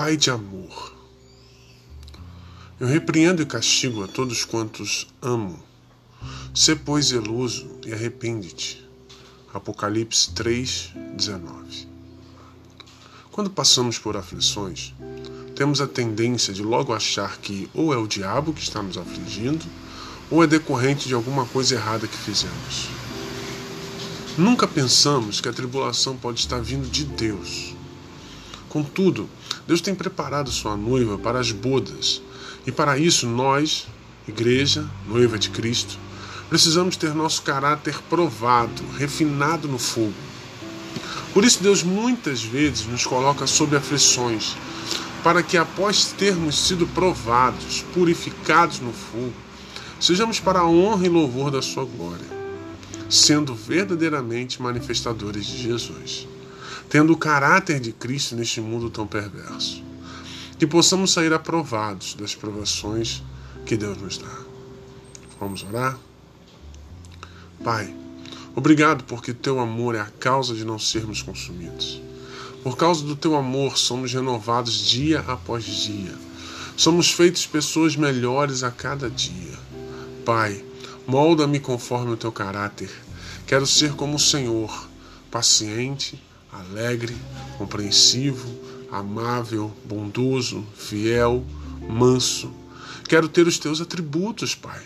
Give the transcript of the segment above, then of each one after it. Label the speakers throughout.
Speaker 1: Pai de amor. Eu repreendo e castigo a todos quantos amo. Sê, pois, zeloso e arrepende-te. Apocalipse 3, 19. Quando passamos por aflições, temos a tendência de logo achar que ou é o diabo que está nos afligindo, ou é decorrente de alguma coisa errada que fizemos. Nunca pensamos que a tribulação pode estar vindo de Deus. Contudo, Deus tem preparado sua noiva para as bodas, e para isso nós, igreja, noiva de Cristo, precisamos ter nosso caráter provado, refinado no fogo. Por isso, Deus muitas vezes nos coloca sob aflições, para que após termos sido provados, purificados no fogo, sejamos para a honra e louvor da Sua glória sendo verdadeiramente manifestadores de Jesus, tendo o caráter de Cristo neste mundo tão perverso. Que possamos sair aprovados das provações que Deus nos dá. Vamos orar? Pai, obrigado porque teu amor é a causa de não sermos consumidos. Por causa do teu amor, somos renovados dia após dia. Somos feitos pessoas melhores a cada dia. Pai, Molda-me conforme o teu caráter. Quero ser como o Senhor, paciente, alegre, compreensivo, amável, bondoso, fiel, manso. Quero ter os teus atributos, Pai.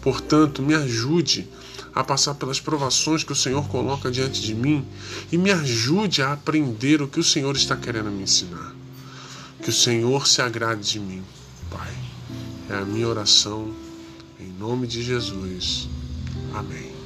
Speaker 1: Portanto, me ajude a passar pelas provações que o Senhor coloca diante de mim e me ajude a aprender o que o Senhor está querendo me ensinar. Que o Senhor se agrade de mim, Pai. É a minha oração em nome de Jesus. Amém.